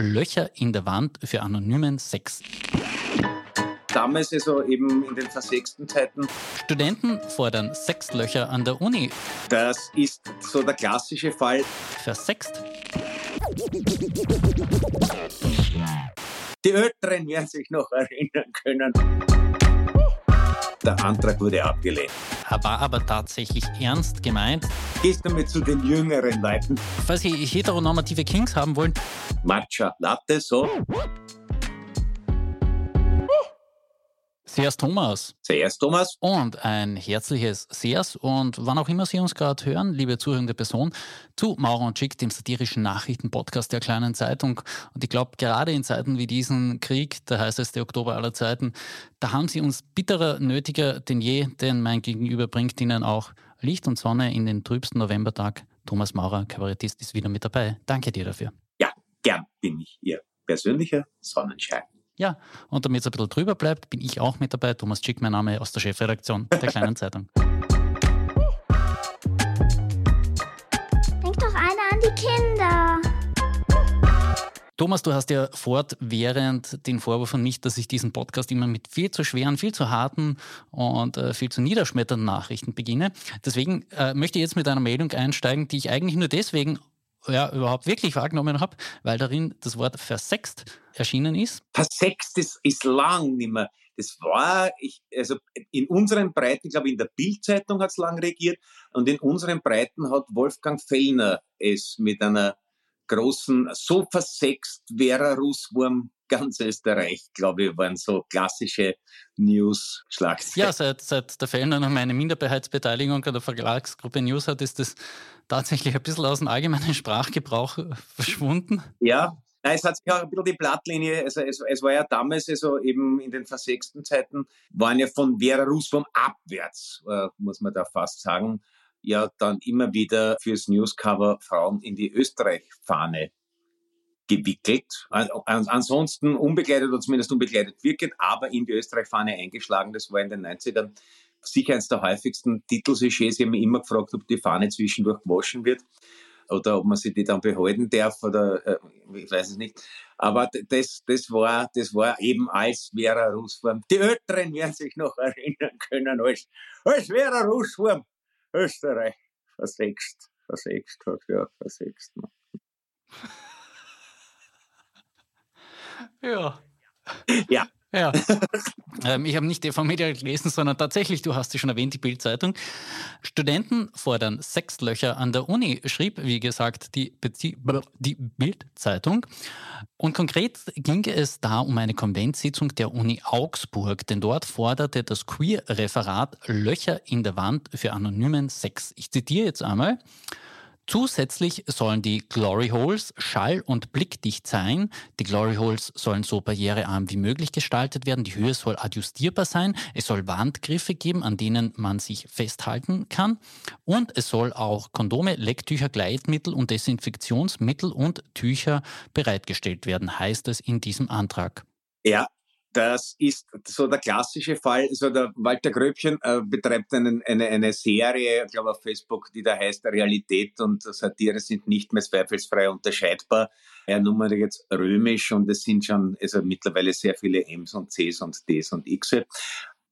Löcher in der Wand für anonymen Sex. Damals also eben in den versexten Zeiten. Studenten fordern Sexlöcher an der Uni. Das ist so der klassische Fall. Versext. Die Älteren werden sich noch erinnern können. Der Antrag wurde abgelehnt. Er war aber tatsächlich ernst gemeint. Gehst du mit zu den jüngeren Leuten? Falls Sie heteronormative Kings haben wollen, Matcha Latte, so. Sehr's Thomas. Zuerst Thomas. Und ein herzliches Sehr's und wann auch immer Sie uns gerade hören, liebe zuhörende Person, zu Maurer und Schick, dem satirischen Nachrichtenpodcast der kleinen Zeitung. Und ich glaube, gerade in Zeiten wie diesen Krieg, der heißeste Oktober aller Zeiten, da haben Sie uns bitterer nötiger denn je, denn mein Gegenüber bringt Ihnen auch Licht und Sonne in den trübsten Novembertag. Thomas Maurer, Kabarettist, ist wieder mit dabei. Danke dir dafür. Ja, gern bin ich Ihr persönlicher Sonnenschein. Ja, und damit es ein bisschen drüber bleibt, bin ich auch mit dabei. Thomas Schick, mein Name aus der Chefredaktion der Kleinen Zeitung. Denk doch einer an die Kinder. Thomas, du hast ja fortwährend den Vorwurf von mich, dass ich diesen Podcast immer mit viel zu schweren, viel zu harten und äh, viel zu niederschmetternden Nachrichten beginne. Deswegen äh, möchte ich jetzt mit einer Meldung einsteigen, die ich eigentlich nur deswegen ja, überhaupt wirklich wahrgenommen habe, weil darin das Wort versext erschienen ist. Versext ist, ist lang nicht mehr. Das war, ich, also in unseren Breiten, ich glaube in der Bildzeitung hat es lang regiert und in unseren Breiten hat Wolfgang Fellner es mit einer großen, so versext wäre Russwurm ganz Österreich, glaube ich, waren so klassische News-Schlagzeilen. Ja, seit, seit der Fellner noch meine Minderheitsbeteiligung an der Verlagsgruppe News hat, ist das tatsächlich ein bisschen aus dem allgemeinen Sprachgebrauch verschwunden. Ja, Nein, es hat sich auch ein bisschen die Blattlinie, also es, es war ja damals, also eben in den versechsten Zeiten, waren ja von Vera Russwurm abwärts, äh, muss man da fast sagen, ja dann immer wieder fürs Newscover Frauen in die Österreich-Fahne gewickelt. Ansonsten unbegleitet oder zumindest unbegleitet wirkend, aber in die Österreich-Fahne eingeschlagen. Das war in den 90ern sicher eines der häufigsten Titelsujets. Ich habe mich immer gefragt, ob die Fahne zwischendurch gewaschen wird oder ob man sie die dann behalten darf oder äh, ich weiß es nicht. Aber das, das war, das war eben als Vera Russwurm. Die Älteren werden sich noch erinnern können als, als Vera Russwurm. Österreich versext, versext hat, ja, versext. Ja. Ja. Ja. ähm, ich habe nicht die Media gelesen, sondern tatsächlich, du hast sie schon erwähnt, die Bildzeitung. Studenten fordern Sexlöcher an der Uni, schrieb, wie gesagt, die, die Bildzeitung. Und konkret ging es da um eine Konventssitzung der Uni Augsburg, denn dort forderte das Queer-Referat Löcher in der Wand für anonymen Sex. Ich zitiere jetzt einmal. Zusätzlich sollen die Glory Holes schall- und blickdicht sein. Die Glory Holes sollen so barrierearm wie möglich gestaltet werden. Die Höhe soll adjustierbar sein. Es soll Wandgriffe geben, an denen man sich festhalten kann. Und es soll auch Kondome, Lecktücher, Gleitmittel und Desinfektionsmittel und Tücher bereitgestellt werden, heißt es in diesem Antrag. Ja, das ist so der klassische Fall. So der Walter Gröbchen äh, betreibt einen, eine, eine Serie, ich glaube auf Facebook, die da heißt Realität und Satire sind nicht mehr zweifelsfrei unterscheidbar. Er nummert jetzt römisch und es sind schon also mittlerweile sehr viele M's und C's und D's und X'e.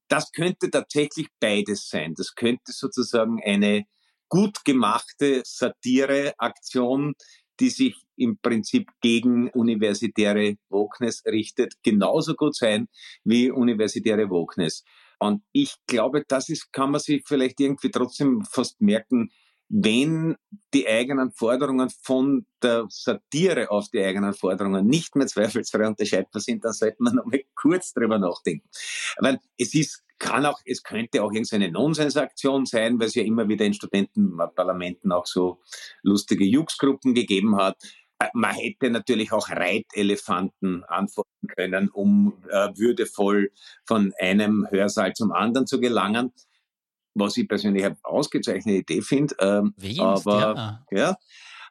Das könnte tatsächlich beides sein. Das könnte sozusagen eine gut gemachte Satireaktion die sich im Prinzip gegen universitäre Wokeness richtet, genauso gut sein wie universitäre Wokeness. Und ich glaube, das ist, kann man sich vielleicht irgendwie trotzdem fast merken, wenn die eigenen Forderungen von der Satire auf die eigenen Forderungen nicht mehr zweifelsfrei unterscheidbar sind, dann sollte man noch mal kurz drüber nachdenken. Weil es ist kann auch, es könnte auch irgendeine Nonsensaktion sein, weil es ja immer wieder in Studentenparlamenten auch so lustige Jux-Gruppen gegeben hat. Äh, man hätte natürlich auch Reitelefanten antworten können, um äh, würdevoll von einem Hörsaal zum anderen zu gelangen. Was ich persönlich eine ausgezeichnete Idee finde. Ähm, aber ja. ja,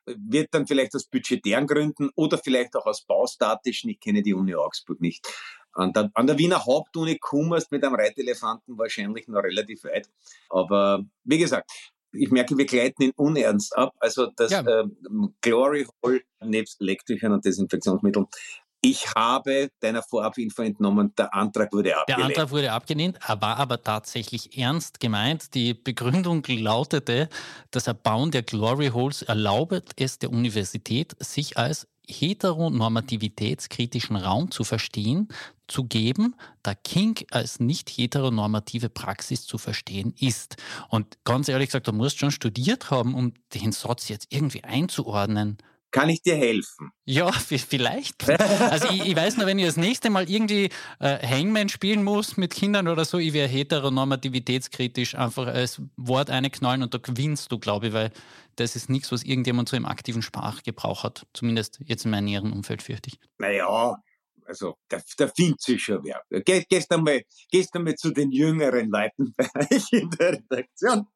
wird dann vielleicht aus budgetären Gründen oder vielleicht auch aus baustatischen, ich kenne die Uni Augsburg nicht, an der, an der Wiener Hauptuni kummerst mit einem Reitelefanten wahrscheinlich noch relativ weit. Aber wie gesagt, Ich merke, wir gleiten in Unernst ab. Also das ja. ähm, Glory Hole nebst Elektrikern und Desinfektionsmitteln ich habe deiner Vorabinfo entnommen, der Antrag wurde abgelehnt. Der Antrag wurde abgelehnt, war aber tatsächlich ernst gemeint. Die Begründung lautete, das Erbauen der Glory Holes erlaubet es der Universität, sich als heteronormativitätskritischen Raum zu verstehen, zu geben, da Kink als nicht heteronormative Praxis zu verstehen ist. Und ganz ehrlich gesagt, du musst schon studiert haben, um den Satz jetzt irgendwie einzuordnen. Kann ich dir helfen? Ja, vielleicht. Also ich, ich weiß nur, wenn ich das nächste Mal irgendwie äh, Hangman spielen muss mit Kindern oder so, ich wäre heteronormativitätskritisch einfach als Wort einknallen und da gewinnst du, glaube ich, weil das ist nichts, was irgendjemand so im aktiven Sprachgebrauch hat. Zumindest jetzt in meinem näheren Umfeld, fürchte ich. Naja, also da, da findet sich schon wer. Geh, gehst, einmal, gehst einmal zu den jüngeren Leuten bei euch in der Redaktion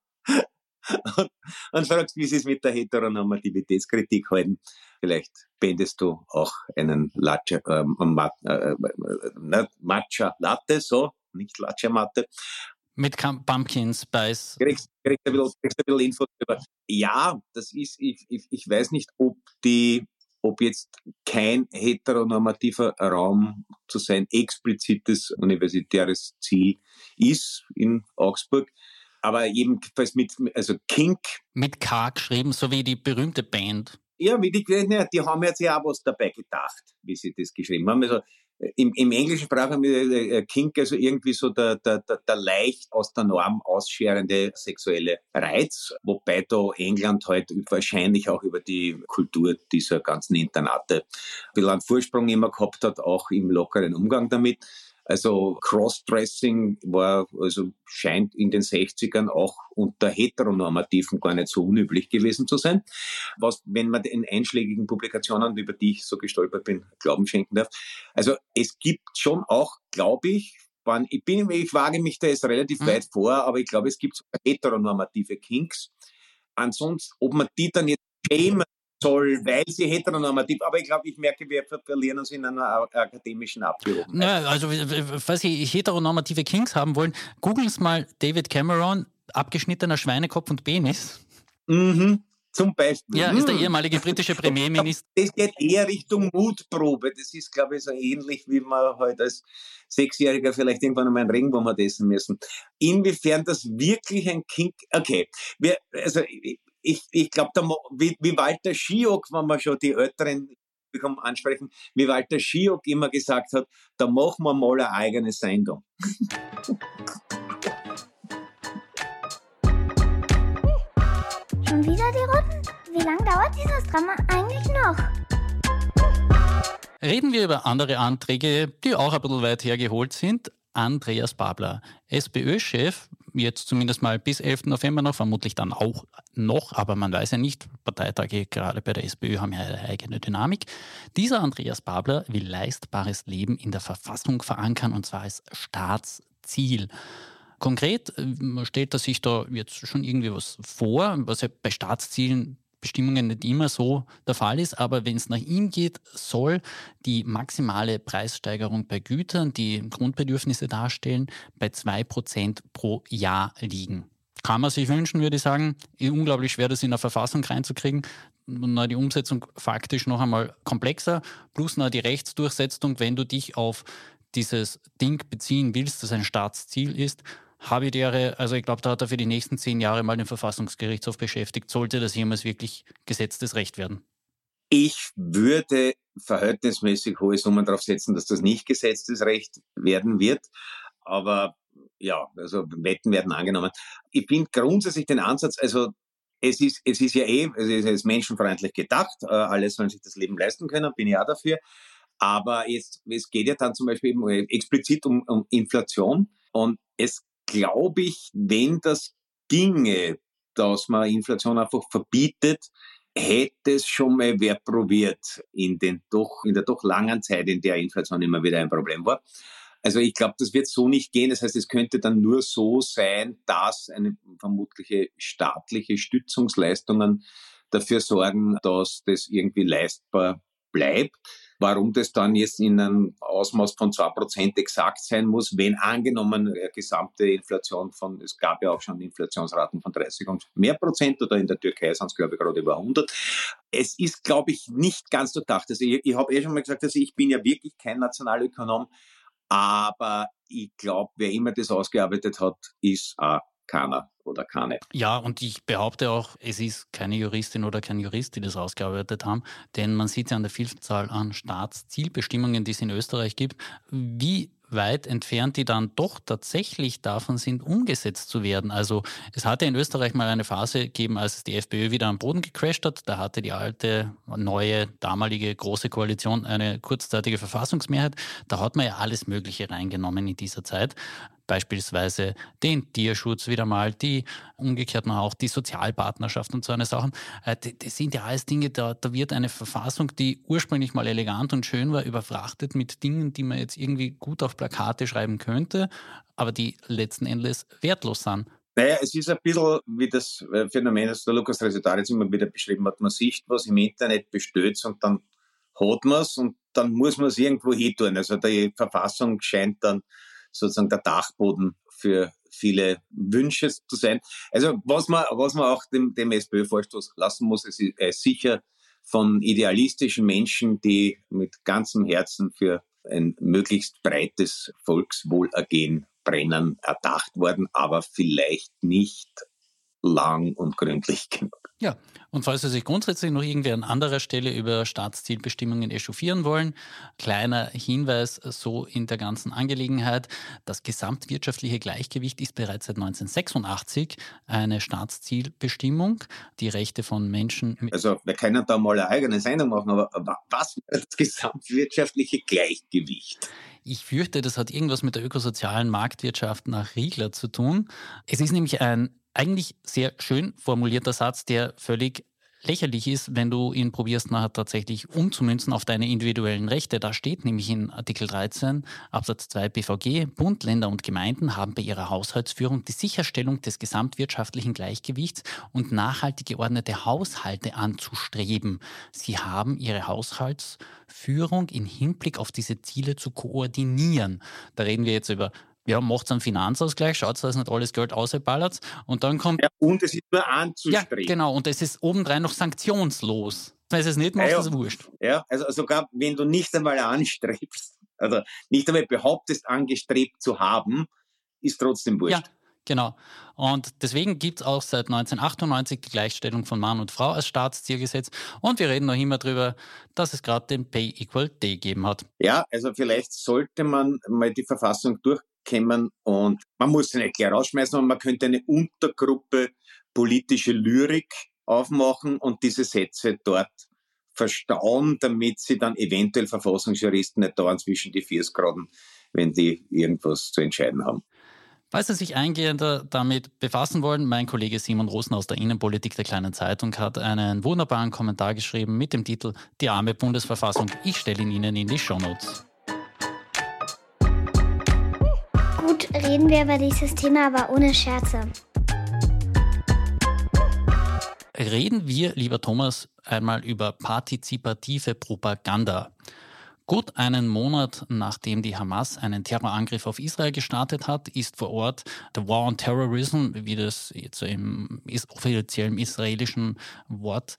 und, und fragst, wie sie es mit der Heteronormativitätskritik halten. Vielleicht bendest du auch einen Latte, ähm, äh, äh, äh, Matcha Latte, so, nicht Latte Matte. Mit Pumpkin Spice. Kriegst, kriegst, ein bisschen, kriegst ein bisschen Info darüber. Ja, das ist, ich, ich, ich weiß nicht, ob die, ob jetzt kein heteronormativer Raum zu sein explizites universitäres Ziel ist in Augsburg aber jedenfalls mit, also Kink. Mit K geschrieben, so wie die berühmte Band. Ja, wie die, die haben jetzt ja auch was dabei gedacht, wie sie das geschrieben haben. Also, im, im englischen Sprach haben wir äh, Kink also irgendwie so der, der, der, der leicht aus der Norm ausscherende sexuelle Reiz, wobei da England halt wahrscheinlich auch über die Kultur dieser ganzen Internate ein bisschen einen Vorsprung immer gehabt hat, auch im lockeren Umgang damit. Also Crossdressing war, also scheint in den 60ern auch unter Heteronormativen gar nicht so unüblich gewesen zu sein. Was, wenn man den einschlägigen Publikationen, über die ich so gestolpert bin, Glauben schenken darf. Also es gibt schon auch, glaube ich, ich bin, ich wage mich da jetzt relativ mhm. weit vor, aber ich glaube, es gibt heteronormative Kinks. Ansonsten, ob man die dann jetzt schämen soll, weil sie heteronormativ, aber ich glaube, ich merke, wir verlieren uns in einer akademischen Abgehobenheit. Naja, also, falls Sie heteronormative Kings haben wollen, googeln Sie mal David Cameron, abgeschnittener Schweinekopf und Penis. Mhm. Zum Beispiel. Ja, ist der hm. ehemalige britische Premierminister. Das geht eher Richtung Mutprobe. Das ist, glaube ich, so ähnlich, wie man halt als Sechsjähriger vielleicht irgendwann einmal einen Regenwurm hat essen müssen. Inwiefern das wirklich ein Kink, okay. Wir, also, ich, ich glaube, wie, wie Walter Schiok, wenn wir schon die Älteren ansprechen, wie Walter Schiok immer gesagt hat, da machen wir mal eine eigene Sendung. Schon wieder die Runden? Wie lange dauert dieses Drama eigentlich noch? Reden wir über andere Anträge, die auch ein bisschen weit hergeholt sind. Andreas Babler, SPÖ-Chef, jetzt zumindest mal bis 11. November noch, vermutlich dann auch noch, aber man weiß ja nicht, Parteitage gerade bei der SPÖ haben ja eine eigene Dynamik. Dieser Andreas Babler will leistbares Leben in der Verfassung verankern und zwar als Staatsziel. Konkret äh, stellt er sich da jetzt schon irgendwie was vor, was ja bei Staatszielen Bestimmungen nicht immer so der Fall ist, aber wenn es nach ihm geht, soll die maximale Preissteigerung bei Gütern, die Grundbedürfnisse darstellen, bei 2% pro Jahr liegen. Kann man sich wünschen, würde ich sagen. Unglaublich schwer, das in der Verfassung reinzukriegen. Und die Umsetzung faktisch noch einmal komplexer. Plus noch die Rechtsdurchsetzung, wenn du dich auf dieses Ding beziehen willst, das ein Staatsziel ist, habitäre, also ich glaube, da hat er für die nächsten zehn Jahre mal den Verfassungsgerichtshof beschäftigt. Sollte das jemals wirklich gesetztes Recht werden? Ich würde verhältnismäßig hohe Summen darauf setzen, dass das nicht gesetztes Recht werden wird. Aber ja, also Wetten werden angenommen. Ich finde grundsätzlich den Ansatz, also es ist, es ist ja eh, es ist menschenfreundlich gedacht, äh, alle sollen sich das Leben leisten können, bin ich auch dafür. Aber jetzt, es geht ja dann zum Beispiel explizit um, um Inflation und es glaube ich, wenn das ginge, dass man Inflation einfach verbietet, hätte es schon mal wer probiert in, den doch, in der doch langen Zeit, in der Inflation immer wieder ein Problem war. Also ich glaube, das wird so nicht gehen. Das heißt, es könnte dann nur so sein, dass eine vermutliche staatliche Stützungsleistungen dafür sorgen, dass das irgendwie leistbar bleibt. Warum das dann jetzt in einem Ausmaß von zwei Prozent exakt sein muss, wenn angenommen eine gesamte Inflation von, es gab ja auch schon Inflationsraten von 30 und mehr Prozent oder in der Türkei sind es glaube ich gerade über 100. Es ist glaube ich nicht ganz so gedacht. Also ich, ich habe eh schon mal gesagt, also ich bin ja wirklich kein Nationalökonom, aber ich glaube, wer immer das ausgearbeitet hat, ist auch keiner oder keine. Ja, und ich behaupte auch, es ist keine Juristin oder kein Jurist, die das ausgearbeitet haben, denn man sieht ja an der Vielzahl an Staatszielbestimmungen, die es in Österreich gibt, wie weit entfernt die dann doch tatsächlich davon sind, umgesetzt zu werden. Also es hatte in Österreich mal eine Phase gegeben, als die FPÖ wieder am Boden gecrasht hat. Da hatte die alte, neue, damalige große Koalition eine kurzzeitige Verfassungsmehrheit. Da hat man ja alles Mögliche reingenommen in dieser Zeit beispielsweise den Tierschutz wieder mal, die umgekehrt noch auch die Sozialpartnerschaft und so eine Sachen. Äh, das sind ja alles Dinge, da, da wird eine Verfassung, die ursprünglich mal elegant und schön war, überfrachtet mit Dingen, die man jetzt irgendwie gut auf Plakate schreiben könnte, aber die letzten Endes wertlos sind. Naja, es ist ein bisschen wie das äh, Phänomen, das der Lukas Resetaritz immer wieder beschrieben hat. Man sieht was im Internet bestößt und dann hat man es und dann muss man es irgendwo hin tun. Also die Verfassung scheint dann sozusagen der Dachboden für viele Wünsche zu sein. Also was man, was man auch dem, dem SPÖ-Vorstoß lassen muss, ist, ist sicher von idealistischen Menschen, die mit ganzem Herzen für ein möglichst breites Volkswohlergehen brennen, erdacht worden, aber vielleicht nicht lang und gründlich genug. Ja, und falls Sie sich grundsätzlich noch irgendwie an anderer Stelle über Staatszielbestimmungen echauffieren wollen, kleiner Hinweis so in der ganzen Angelegenheit. Das gesamtwirtschaftliche Gleichgewicht ist bereits seit 1986 eine Staatszielbestimmung. Die Rechte von Menschen. Also wir können da mal eine eigene Sendung machen, aber was ist das gesamtwirtschaftliche Gleichgewicht? Ich fürchte, das hat irgendwas mit der ökosozialen Marktwirtschaft nach Riegler zu tun. Es ist nämlich ein eigentlich sehr schön formulierter Satz, der völlig lächerlich ist, wenn du ihn probierst, nachher tatsächlich umzumünzen auf deine individuellen Rechte. Da steht nämlich in Artikel 13 Absatz 2 BVG, Bund, Länder und Gemeinden haben bei ihrer Haushaltsführung die Sicherstellung des gesamtwirtschaftlichen Gleichgewichts und nachhaltig geordnete Haushalte anzustreben. Sie haben ihre Haushaltsführung in Hinblick auf diese Ziele zu koordinieren. Da reden wir jetzt über ja, macht einen Finanzausgleich, schaut, dass nicht alles Geld ausballert und dann kommt... Ja, und es ist nur anzustreben. Ja, genau, und es ist obendrein noch sanktionslos. Wenn es nicht macht, ja, ist es wurscht. Ja, also sogar wenn du nicht einmal anstrebst, also nicht einmal behauptest, angestrebt zu haben, ist trotzdem wurscht. Ja, Genau. Und deswegen gibt es auch seit 1998 die Gleichstellung von Mann und Frau als Staatszielgesetz. Und wir reden noch immer darüber, dass es gerade den Pay Equal Day gegeben hat. Ja, also vielleicht sollte man mal die Verfassung durch kommen und man muss sie nicht gleich rausschmeißen, aber man könnte eine Untergruppe politische Lyrik aufmachen und diese Sätze dort verstauen, damit sie dann eventuell Verfassungsjuristen nicht dauernd zwischen die Viers geraten, wenn die irgendwas zu entscheiden haben. Falls Sie sich eingehender damit befassen wollen, mein Kollege Simon Rosen aus der Innenpolitik der Kleinen Zeitung hat einen wunderbaren Kommentar geschrieben mit dem Titel Die arme Bundesverfassung. Ich stelle ihn Ihnen in die Shownotes. Reden wir über dieses Thema, aber ohne Scherze. Reden wir, lieber Thomas, einmal über partizipative Propaganda. Gut einen Monat nachdem die Hamas einen Terrorangriff auf Israel gestartet hat, ist vor Ort der War on Terrorism, wie das jetzt im offiziellen israelischen Wort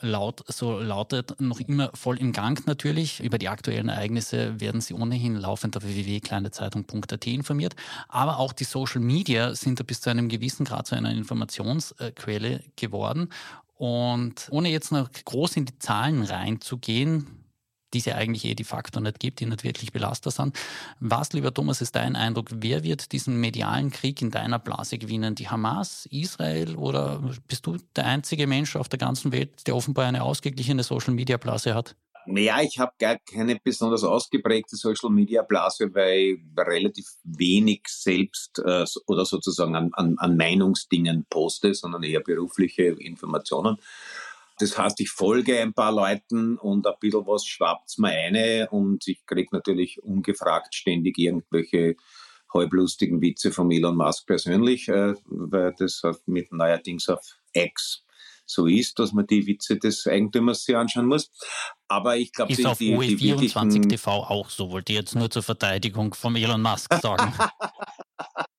laut, so lautet, noch immer voll im Gang natürlich. Über die aktuellen Ereignisse werden Sie ohnehin laufend auf www.kleinezeitung.at informiert. Aber auch die Social Media sind da bis zu einem gewissen Grad zu einer Informationsquelle geworden. Und ohne jetzt noch groß in die Zahlen reinzugehen, die es ja eigentlich eh de facto nicht gibt, die nicht wirklich belastbar sind. Was, lieber Thomas, ist dein Eindruck? Wer wird diesen medialen Krieg in deiner Blase gewinnen? Die Hamas, Israel oder bist du der einzige Mensch auf der ganzen Welt, der offenbar eine ausgeglichene Social-Media-Blase hat? Naja, ich habe gar keine besonders ausgeprägte Social Media Blase, weil relativ wenig selbst äh, oder sozusagen an, an, an Meinungsdingen poste, sondern eher berufliche Informationen. Das heißt, ich folge ein paar Leuten und ein bisschen was schwappt's mir eine und ich krieg natürlich ungefragt ständig irgendwelche halblustigen Witze von Elon Musk persönlich, äh, weil das mit neuerdings auf X so ist, dass man die Witze des Eigentümers sich anschauen muss. Aber ich glaube, ist die, auf die, OE24 TV auch so, wollte ich jetzt nur zur Verteidigung von Elon Musk sagen.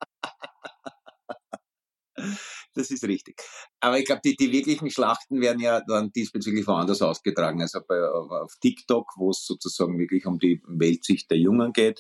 das ist richtig. Aber ich glaube, die, die wirklichen Schlachten werden ja dann diesbezüglich woanders ausgetragen. Also bei, auf TikTok, wo es sozusagen wirklich um die Weltsicht der Jungen geht.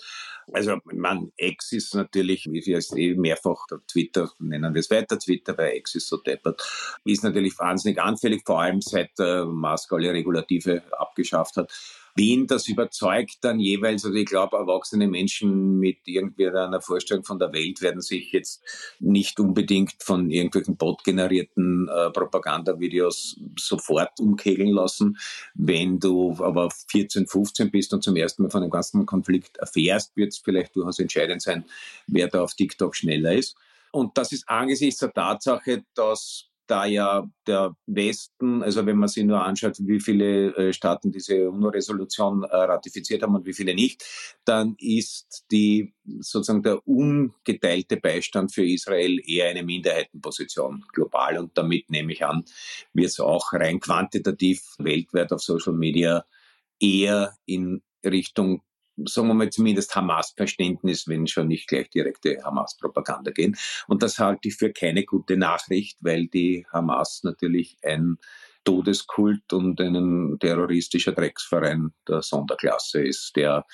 Also man, X ist natürlich, wie wir es eh mehrfach Twitter, nennen wir es weiter Twitter, weil X ist so deppert, ist natürlich wahnsinnig anfällig, vor allem seit äh, Musk alle Regulative abgeschafft hat wen das überzeugt dann jeweils. Also ich glaube, erwachsene Menschen mit irgendwie einer Vorstellung von der Welt werden sich jetzt nicht unbedingt von irgendwelchen botgenerierten äh, Propagandavideos sofort umkegeln lassen. Wenn du aber 14, 15 bist und zum ersten Mal von dem ganzen Konflikt erfährst, wird es vielleicht durchaus entscheidend sein, wer da auf TikTok schneller ist. Und das ist angesichts der Tatsache, dass da ja der Westen, also wenn man sich nur anschaut, wie viele äh, Staaten diese UNO-Resolution äh, ratifiziert haben und wie viele nicht, dann ist die sozusagen der ungeteilte Beistand für Israel eher eine Minderheitenposition global. Und damit nehme ich an, wird es auch rein quantitativ weltweit auf Social Media eher in Richtung sagen wir mal zumindest Hamas-Verständnis, wenn schon nicht gleich direkte Hamas-Propaganda gehen. Und das halte ich für keine gute Nachricht, weil die Hamas natürlich ein Todeskult und ein terroristischer Drecksverein der Sonderklasse ist, der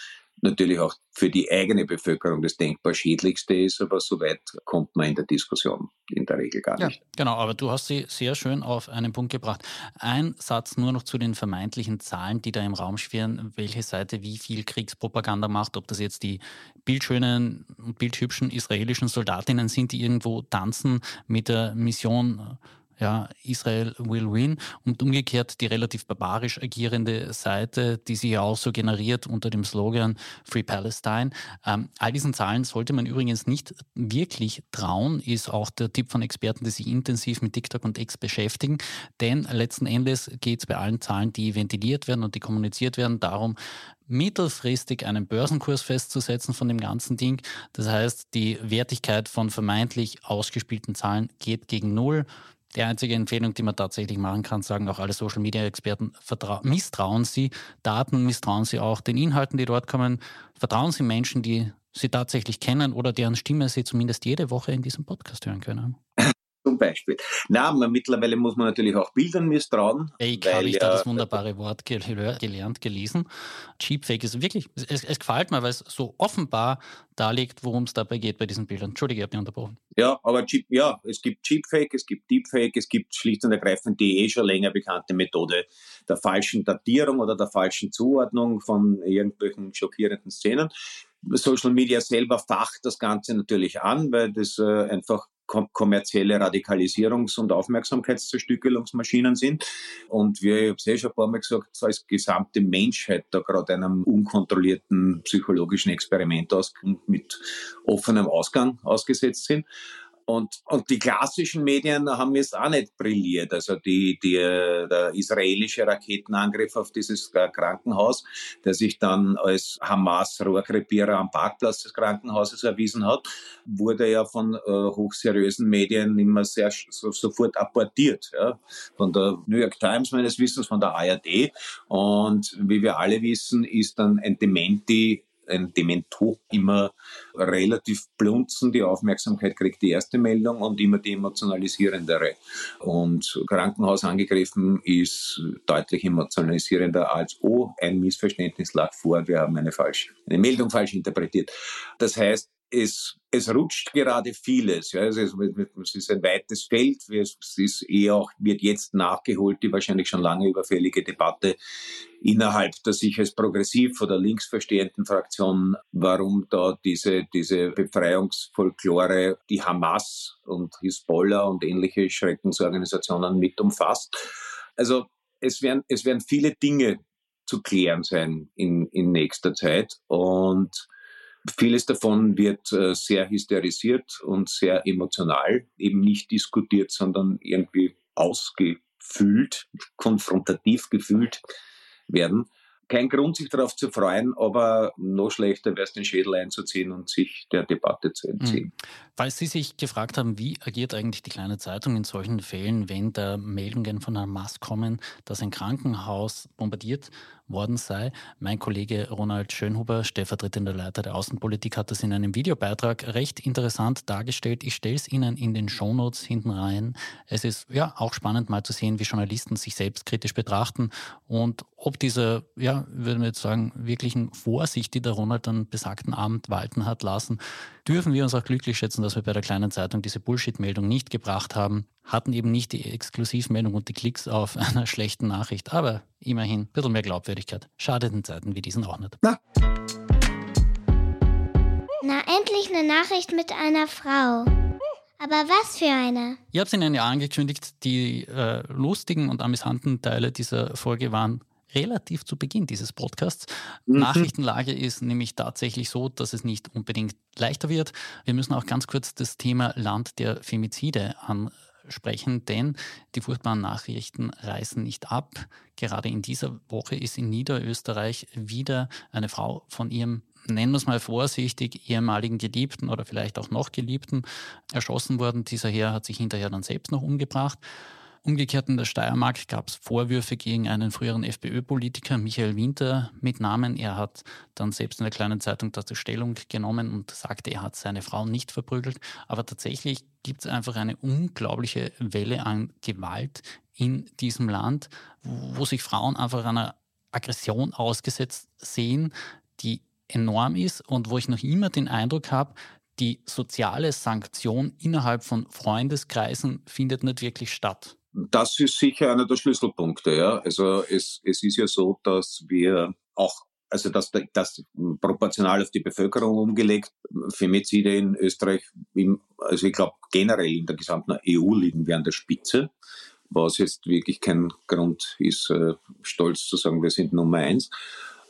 natürlich auch für die eigene Bevölkerung das denkbar schädlichste ist, aber so weit kommt man in der Diskussion in der Regel gar nicht. Ja, genau, aber du hast sie sehr schön auf einen Punkt gebracht. Ein Satz nur noch zu den vermeintlichen Zahlen, die da im Raum schwirren, welche Seite wie viel Kriegspropaganda macht, ob das jetzt die bildschönen und bildhübschen israelischen Soldatinnen sind, die irgendwo tanzen mit der Mission ja, Israel will win und umgekehrt die relativ barbarisch agierende Seite, die sich ja auch so generiert unter dem Slogan Free Palestine. Ähm, all diesen Zahlen sollte man übrigens nicht wirklich trauen, ist auch der Tipp von Experten, die sich intensiv mit TikTok und X beschäftigen, denn letzten Endes geht es bei allen Zahlen, die ventiliert werden und die kommuniziert werden, darum, mittelfristig einen Börsenkurs festzusetzen von dem ganzen Ding. Das heißt, die Wertigkeit von vermeintlich ausgespielten Zahlen geht gegen Null die einzige Empfehlung, die man tatsächlich machen kann, sagen auch alle Social Media Experten, misstrauen Sie Daten, misstrauen Sie auch den Inhalten, die dort kommen, vertrauen Sie Menschen, die Sie tatsächlich kennen oder deren Stimme Sie zumindest jede Woche in diesem Podcast hören können. Zum Beispiel. Na, man, mittlerweile muss man natürlich auch Bildern misstrauen. Fake habe ich da das wunderbare Wort gelernt, gelesen. Cheapfake ist wirklich, es, es gefällt mir, weil es so offenbar darlegt, worum es dabei geht bei diesen Bildern. Entschuldige, ich habe mich unterbrochen. Ja, aber Cheap, ja, es gibt Cheapfake, es gibt Deepfake, es gibt schlicht und ergreifend die eh schon länger bekannte Methode der falschen Datierung oder der falschen Zuordnung von irgendwelchen schockierenden Szenen. Social Media selber facht das Ganze natürlich an, weil das äh, einfach kommerzielle Radikalisierungs- und Aufmerksamkeitszerstückelungsmaschinen sind. Und wie ich habe es eh schon ein paar Mal gesagt, als gesamte Menschheit da gerade einem unkontrollierten psychologischen Experiment aus mit offenem Ausgang ausgesetzt sind. Und, und die klassischen Medien haben jetzt auch nicht brilliert. Also die, die, der israelische Raketenangriff auf dieses Krankenhaus, der sich dann als Hamas-Rohrkrepierer am Parkplatz des Krankenhauses erwiesen hat, wurde ja von äh, hochseriösen Medien immer sehr so, sofort apportiert. Ja? Von der New York Times meines Wissens, von der ARD. Und wie wir alle wissen, ist dann ein Dementi ein Demento immer relativ blunzen. Die Aufmerksamkeit kriegt die erste Meldung und immer die emotionalisierendere. Und Krankenhaus angegriffen ist deutlich emotionalisierender als, oh, ein Missverständnis lag vor, wir haben eine falsch, eine Meldung falsch interpretiert. Das heißt, es, es rutscht gerade vieles. Ja. Es, ist, es ist ein weites Feld. Es ist eh auch, wird jetzt nachgeholt, die wahrscheinlich schon lange überfällige Debatte innerhalb der sich als progressiv oder links verstehenden Fraktion, warum da diese, diese Befreiungsfolklore die Hamas und Hisbollah und ähnliche Schreckensorganisationen mit umfasst. Also es werden, es werden viele Dinge zu klären sein in, in nächster Zeit und Vieles davon wird äh, sehr hysterisiert und sehr emotional, eben nicht diskutiert, sondern irgendwie ausgefühlt, konfrontativ gefühlt werden. kein Grund, sich darauf zu freuen, aber noch schlechter wäre es, den Schädel einzuziehen und sich der Debatte zu entziehen. Mhm. Weil Sie sich gefragt haben, wie agiert eigentlich die kleine Zeitung in solchen Fällen, wenn da Meldungen von Hamas kommen, dass ein Krankenhaus bombardiert worden sei. Mein Kollege Ronald Schönhuber, stellvertretender Leiter der Außenpolitik, hat das in einem Videobeitrag recht interessant dargestellt. Ich stelle es Ihnen in den Shownotes hinten rein. Es ist ja auch spannend mal zu sehen, wie Journalisten sich selbst kritisch betrachten und ob diese, ja, würden wir jetzt sagen, wirklichen Vorsicht, die der Ronald dann besagten Abend walten hat lassen, dürfen wir uns auch glücklich schätzen, dass wir bei der kleinen Zeitung diese Bullshit-Meldung nicht gebracht haben, hatten eben nicht die Exklusivmeldung und die Klicks auf einer schlechten Nachricht, aber immerhin ein bisschen mehr Glaubwürdigkeit. Schadet in Zeiten wie diesen auch nicht. Na. Na, endlich eine Nachricht mit einer Frau. Aber was für eine? Ich habe es Ihnen ja angekündigt, die äh, lustigen und amüsanten Teile dieser Folge waren relativ zu Beginn dieses Podcasts. Mhm. Nachrichtenlage ist nämlich tatsächlich so, dass es nicht unbedingt leichter wird. Wir müssen auch ganz kurz das Thema Land der Femizide ansprechen, denn die furchtbaren Nachrichten reißen nicht ab. Gerade in dieser Woche ist in Niederösterreich wieder eine Frau von ihrem nennen wir es mal vorsichtig, ehemaligen Geliebten oder vielleicht auch noch Geliebten erschossen worden. Dieser Herr hat sich hinterher dann selbst noch umgebracht. Umgekehrt in der Steiermark gab es Vorwürfe gegen einen früheren FPÖ-Politiker, Michael Winter mit Namen. Er hat dann selbst in der kleinen Zeitung dazu Stellung genommen und sagte, er hat seine Frau nicht verprügelt. Aber tatsächlich gibt es einfach eine unglaubliche Welle an Gewalt in diesem Land, wo sich Frauen einfach einer Aggression ausgesetzt sehen, die enorm ist und wo ich noch immer den Eindruck habe, die soziale Sanktion innerhalb von Freundeskreisen findet nicht wirklich statt. Das ist sicher einer der Schlüsselpunkte. Ja. Also es, es ist ja so, dass wir auch, also dass das proportional auf die Bevölkerung umgelegt, Femizide in Österreich, im, also ich glaube generell in der gesamten EU liegen wir an der Spitze, was jetzt wirklich kein Grund ist, äh, stolz zu sagen, wir sind Nummer eins.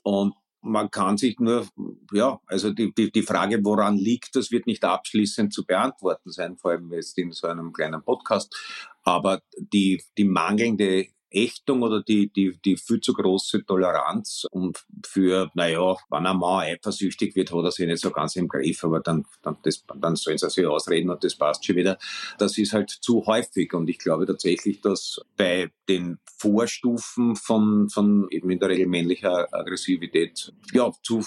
Und man kann sich nur, ja, also die, die, die Frage, woran liegt, das wird nicht abschließend zu beantworten sein, vor allem jetzt in so einem kleinen Podcast. Aber die, die mangelnde Ächtung oder die, die, die viel zu große Toleranz und für, naja, wenn ein Mann eifersüchtig wird, hat er sich nicht so ganz im Griff, aber dann, dann, das, dann sollen sie sich ausreden und das passt schon wieder. Das ist halt zu häufig und ich glaube tatsächlich, dass bei den Vorstufen von, von eben in der Regel männlicher Aggressivität, ja, zu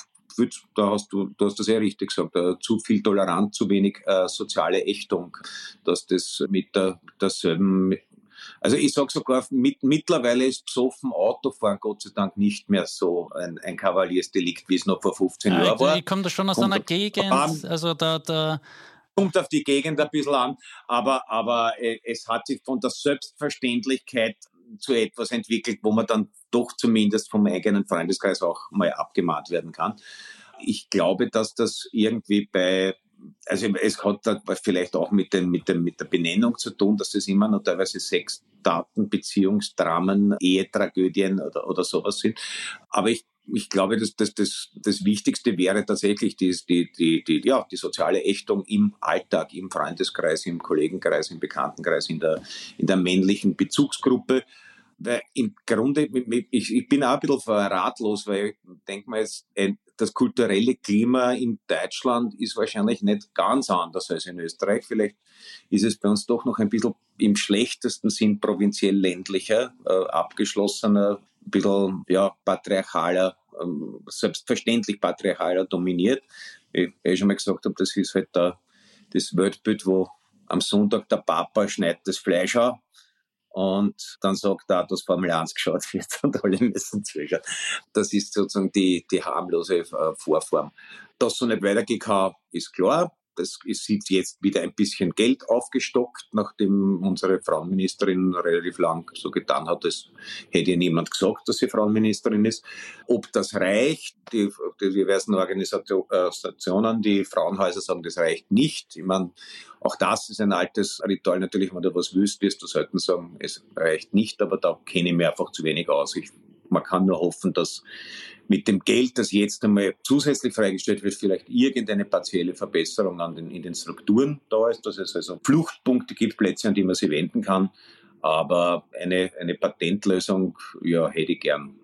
da hast du, du hast das sehr richtig gesagt, äh, zu viel Toleranz, zu wenig äh, soziale Ächtung, dass das mit der, derselben also ich sage sogar, mit, mittlerweile ist besoffen Autofahren Gott sei Dank nicht mehr so ein, ein Kavaliersdelikt, wie es noch vor 15 ja, Jahren war. Ich komme da schon aus kommt einer Gegend, also da, da kommt auf die Gegend ein bisschen an, aber, aber äh, es hat sich von der Selbstverständlichkeit zu etwas entwickelt, wo man dann doch zumindest vom eigenen Freundeskreis auch mal abgemahnt werden kann. Ich glaube, dass das irgendwie bei also es hat da vielleicht auch mit, den, mit, dem, mit der Benennung zu tun, dass es immer noch teilweise Sexdaten, Beziehungsdramen, Ehetragödien oder, oder sowas sind. Aber ich ich glaube, dass das, das, das Wichtigste wäre tatsächlich die, die, die, die, ja, die soziale Ächtung im Alltag, im Freundeskreis, im Kollegenkreis, im Bekanntenkreis, in der, in der männlichen Bezugsgruppe. Weil im Grunde, ich, ich bin auch ein bisschen ratlos, weil ich denke mal, es, das kulturelle Klima in Deutschland ist wahrscheinlich nicht ganz anders als in Österreich. Vielleicht ist es bei uns doch noch ein bisschen im schlechtesten Sinn provinziell ländlicher, äh, abgeschlossener, ein bisschen ja, patriarchaler, ähm, selbstverständlich patriarchaler dominiert. Ich, ich schon mal gesagt habe, das ist halt da, das Weltbild, wo am Sonntag der Papa schneidet das Fleisch an und dann sagt er, dass Formel 1 geschaut wird und alle müssen zögern. Das ist sozusagen die, die harmlose äh, Vorform. Dass so nicht weitergehen kann, ist klar. Das ist jetzt wieder ein bisschen Geld aufgestockt, nachdem unsere Frauenministerin relativ lang so getan hat, das hätte ihr niemand gesagt, dass sie Frauenministerin ist. Ob das reicht, die, die diversen Organisationen, die Frauenhäuser sagen, das reicht nicht. Ich meine, auch das ist ein altes Ritual. Natürlich, wenn du was wirst du selten sagen, es reicht nicht, aber da kenne ich mir einfach zu wenig aus. Ich, man kann nur hoffen, dass mit dem Geld, das jetzt einmal zusätzlich freigestellt wird, vielleicht irgendeine partielle Verbesserung an den, in den Strukturen da ist, dass es also Fluchtpunkte gibt, Plätze, an die man sie wenden kann. Aber eine, eine Patentlösung, ja, hätte ich gern.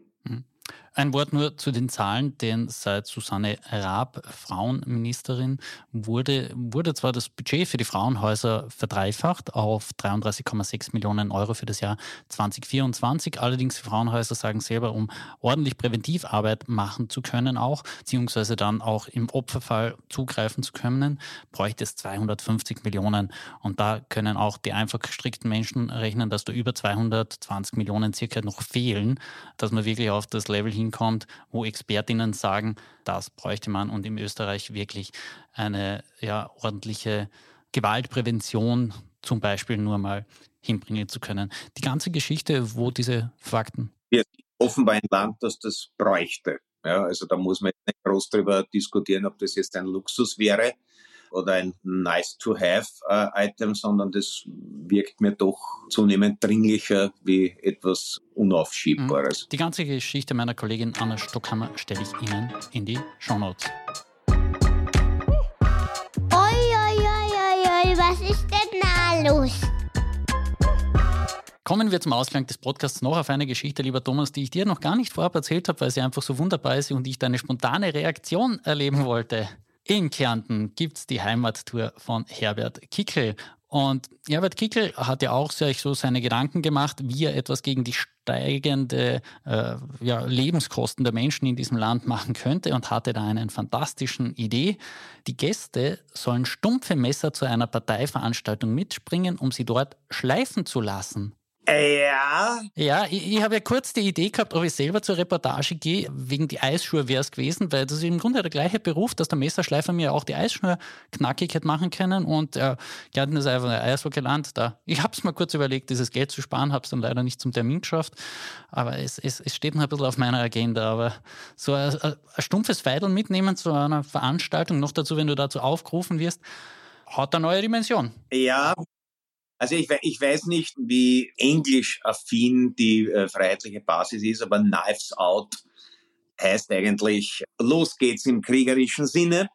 Ein Wort nur zu den Zahlen, denn seit Susanne Raab Frauenministerin wurde, wurde zwar das Budget für die Frauenhäuser verdreifacht auf 33,6 Millionen Euro für das Jahr 2024. Allerdings die Frauenhäuser sagen selber, um ordentlich Präventivarbeit machen zu können auch, beziehungsweise dann auch im Opferfall zugreifen zu können, bräuchte es 250 Millionen. Und da können auch die einfach gestrickten Menschen rechnen, dass da über 220 Millionen circa noch fehlen, dass man wirklich auf das Level hin hinkommt, wo Expertinnen sagen, das bräuchte man und in Österreich wirklich eine ja, ordentliche Gewaltprävention zum Beispiel nur mal hinbringen zu können. Die ganze Geschichte, wo diese Fakten. Wir sind offenbar ein Land, das das bräuchte. Ja, also da muss man nicht groß darüber diskutieren, ob das jetzt ein Luxus wäre oder ein Nice-to-Have-Item, äh, sondern das wirkt mir doch zunehmend dringlicher wie etwas Unaufschiebbares. Mhm. Die ganze Geschichte meiner Kollegin Anna Stockhammer stelle ich Ihnen in die Shownotes. Oi, oi, oi, oi, was ist denn da los? Kommen wir zum Ausgang des Podcasts noch auf eine Geschichte, lieber Thomas, die ich dir noch gar nicht vorab erzählt habe, weil sie einfach so wunderbar ist und ich deine spontane Reaktion erleben wollte. In Kärnten gibt es die Heimattour von Herbert Kickel. Und Herbert Kickel hat ja auch sich so seine Gedanken gemacht, wie er etwas gegen die steigende äh, ja, Lebenskosten der Menschen in diesem Land machen könnte und hatte da eine fantastische Idee. Die Gäste sollen stumpfe Messer zu einer Parteiveranstaltung mitspringen, um sie dort schleifen zu lassen. Ja. Ja, ich, ich habe ja kurz die Idee gehabt, ob ich selber zur Reportage gehe. Wegen die Eisschuhe wäre es gewesen, weil das ist im Grunde der gleiche Beruf, dass der Messerschleifer mir auch die Eisschuhe knackig hätte machen können. Und äh, Gärtner ist einfach ein Eishockey gelernt. Da. Ich habe es mal kurz überlegt, dieses Geld zu sparen, habe es dann leider nicht zum Termin geschafft. Aber es, es, es steht noch ein bisschen auf meiner Agenda. Aber so ein, ein stumpfes Weidel mitnehmen zu einer Veranstaltung, noch dazu, wenn du dazu aufgerufen wirst, hat eine neue Dimension. Ja, also ich, ich weiß nicht, wie englisch-affin die äh, freiheitliche Basis ist, aber Knives Out heißt eigentlich, los geht's im kriegerischen Sinne.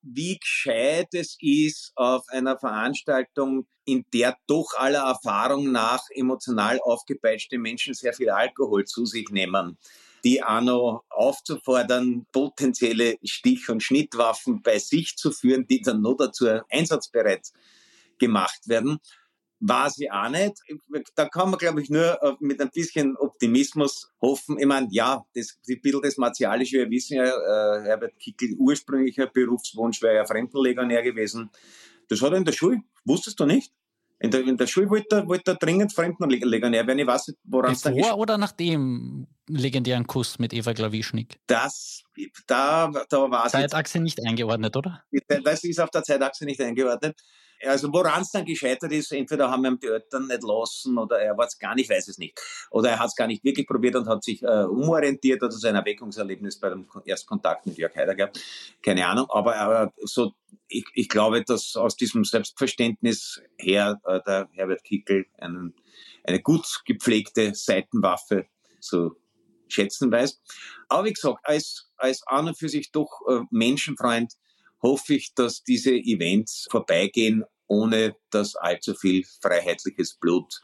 Wie gescheit es ist, auf einer Veranstaltung, in der doch aller Erfahrung nach emotional aufgepeitschte Menschen sehr viel Alkohol zu sich nehmen, die Anno aufzufordern, potenzielle Stich- und Schnittwaffen bei sich zu führen, die dann nur dazu einsatzbereit gemacht werden war sie auch nicht. Da kann man, glaube ich, nur äh, mit ein bisschen Optimismus hoffen. Ich meine, ja, das, die bisschen das Martialische, wir wissen ja, äh, Herbert Kickel, ursprünglicher Berufswunsch wäre ja Fremdenlegionär gewesen. Das hat er in der Schule, wusstest du nicht? In der, in der Schule wollte er, wollte er dringend Fremdenlegionär werden. Ich weiß nicht, woran es da Vor oder nach dem legendären Kuss mit Eva Glawischnik? Das, da, da war es. Zeitachse nicht eingeordnet, oder? Das ist auf der Zeitachse nicht eingeordnet. Also woran es dann gescheitert ist, entweder haben ihm die Eltern nicht lassen oder er war es gar nicht, weiß es nicht. Oder er hat es gar nicht wirklich probiert und hat sich äh, umorientiert oder sein Erweckungserlebnis bei dem Erstkontakt mit Jörg Heider gehabt. Keine Ahnung. Aber, aber so, ich, ich glaube, dass aus diesem Selbstverständnis her äh, der Herbert Kickel einen, eine gut gepflegte Seitenwaffe zu schätzen weiß. Aber wie gesagt, als, als an und für sich doch äh, Menschenfreund hoffe ich, dass diese Events vorbeigehen, ohne dass allzu viel freiheitliches Blut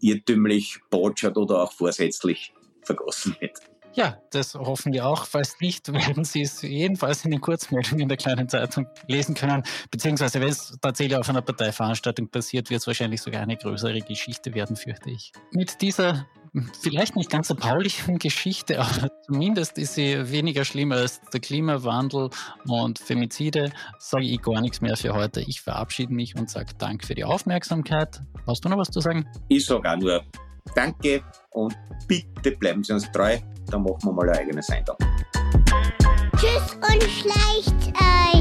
irrtümlich, botschert oder auch vorsätzlich vergossen wird. Ja, das hoffen wir auch. Falls nicht, werden Sie es jedenfalls in den Kurzmeldungen der kleinen Zeitung lesen können. Beziehungsweise, wenn es tatsächlich auf einer Parteiveranstaltung passiert, wird es wahrscheinlich sogar eine größere Geschichte werden, fürchte ich. Mit dieser vielleicht nicht ganz so paulichen Geschichte, aber zumindest ist sie weniger schlimm als der Klimawandel und Femizide. Sage ich gar nichts mehr für heute. Ich verabschiede mich und sage Dank für die Aufmerksamkeit. Hast du noch was zu sagen? Ich sage auch nur Danke und bitte bleiben Sie uns treu. Dann machen wir mal eine eigene Sendung. Tschüss und schleicht euch.